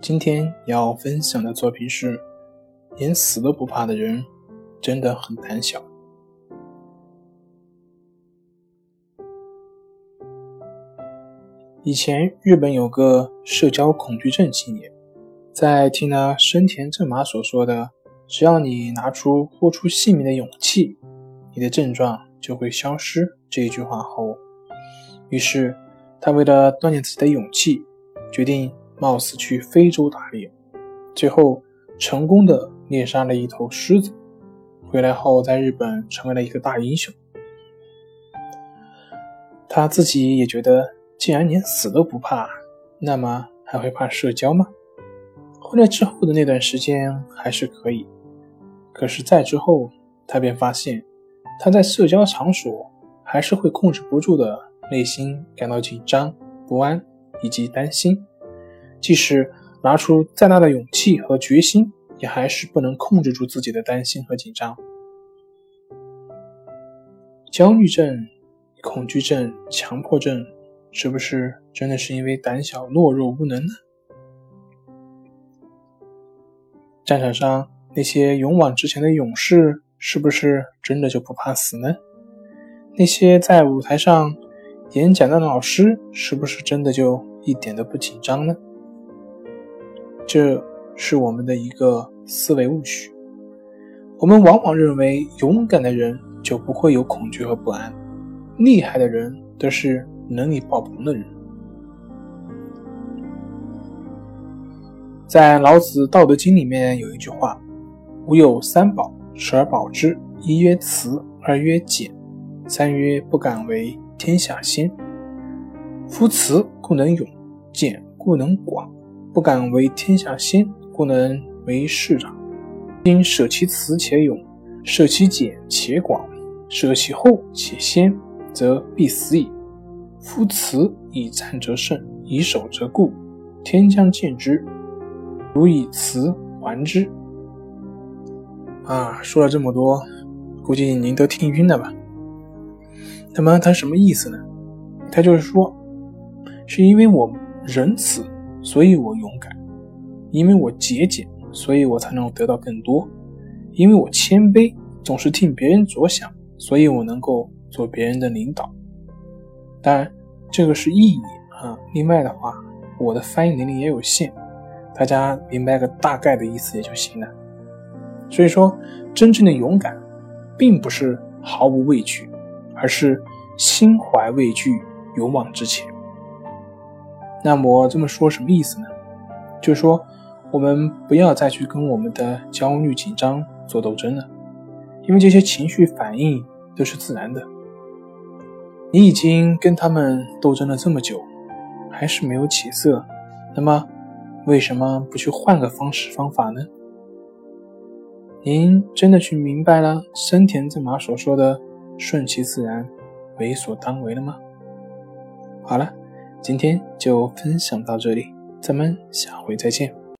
今天要分享的作品是：连死都不怕的人，真的很胆小。以前日本有个社交恐惧症青年，在听了生田正马所说的“只要你拿出豁出性命的勇气，你的症状就会消失”这一句话后，于是他为了锻炼自己的勇气，决定。冒死去非洲打猎，最后成功的猎杀了一头狮子，回来后在日本成为了一个大英雄。他自己也觉得，既然连死都不怕，那么还会怕社交吗？回来之后的那段时间还是可以，可是再之后，他便发现他在社交场所还是会控制不住的内心感到紧张、不安以及担心。即使拿出再大的勇气和决心，也还是不能控制住自己的担心和紧张。焦虑症、恐惧症、强迫症，是不是真的是因为胆小、懦弱、无能呢？战场上那些勇往直前的勇士，是不是真的就不怕死呢？那些在舞台上演讲的老师，是不是真的就一点都不紧张呢？这是我们的一个思维误区。我们往往认为勇敢的人就不会有恐惧和不安，厉害的人都是能力爆棚的人。在老子《道德经》里面有一句话：“吾有三宝，十而保之。一曰慈，二曰俭，三曰不敢为天下先。夫慈，故能勇；俭，故能广。”不敢为天下先，故能为市长。今舍其辞且勇，舍其俭且广，舍其后且先，则必死矣。夫辞以战则胜，以守则固。天将见之，如以辞还之。啊，说了这么多，估计您都听晕了吧？那么他什么意思呢？他就是说，是因为我仁慈。所以我勇敢，因为我节俭，所以我才能得到更多；因为我谦卑，总是替别人着想，所以我能够做别人的领导。当然，这个是意义啊。另外的话，我的翻译能力也有限，大家明白个大概的意思也就行了。所以说，真正的勇敢，并不是毫无畏惧，而是心怀畏惧，勇往直前。那么这么说什么意思呢？就是说，我们不要再去跟我们的焦虑、紧张做斗争了，因为这些情绪反应都是自然的。你已经跟他们斗争了这么久，还是没有起色，那么为什么不去换个方式方法呢？您真的去明白了森田正马所说的“顺其自然，为所当为”了吗？好了。今天就分享到这里，咱们下回再见。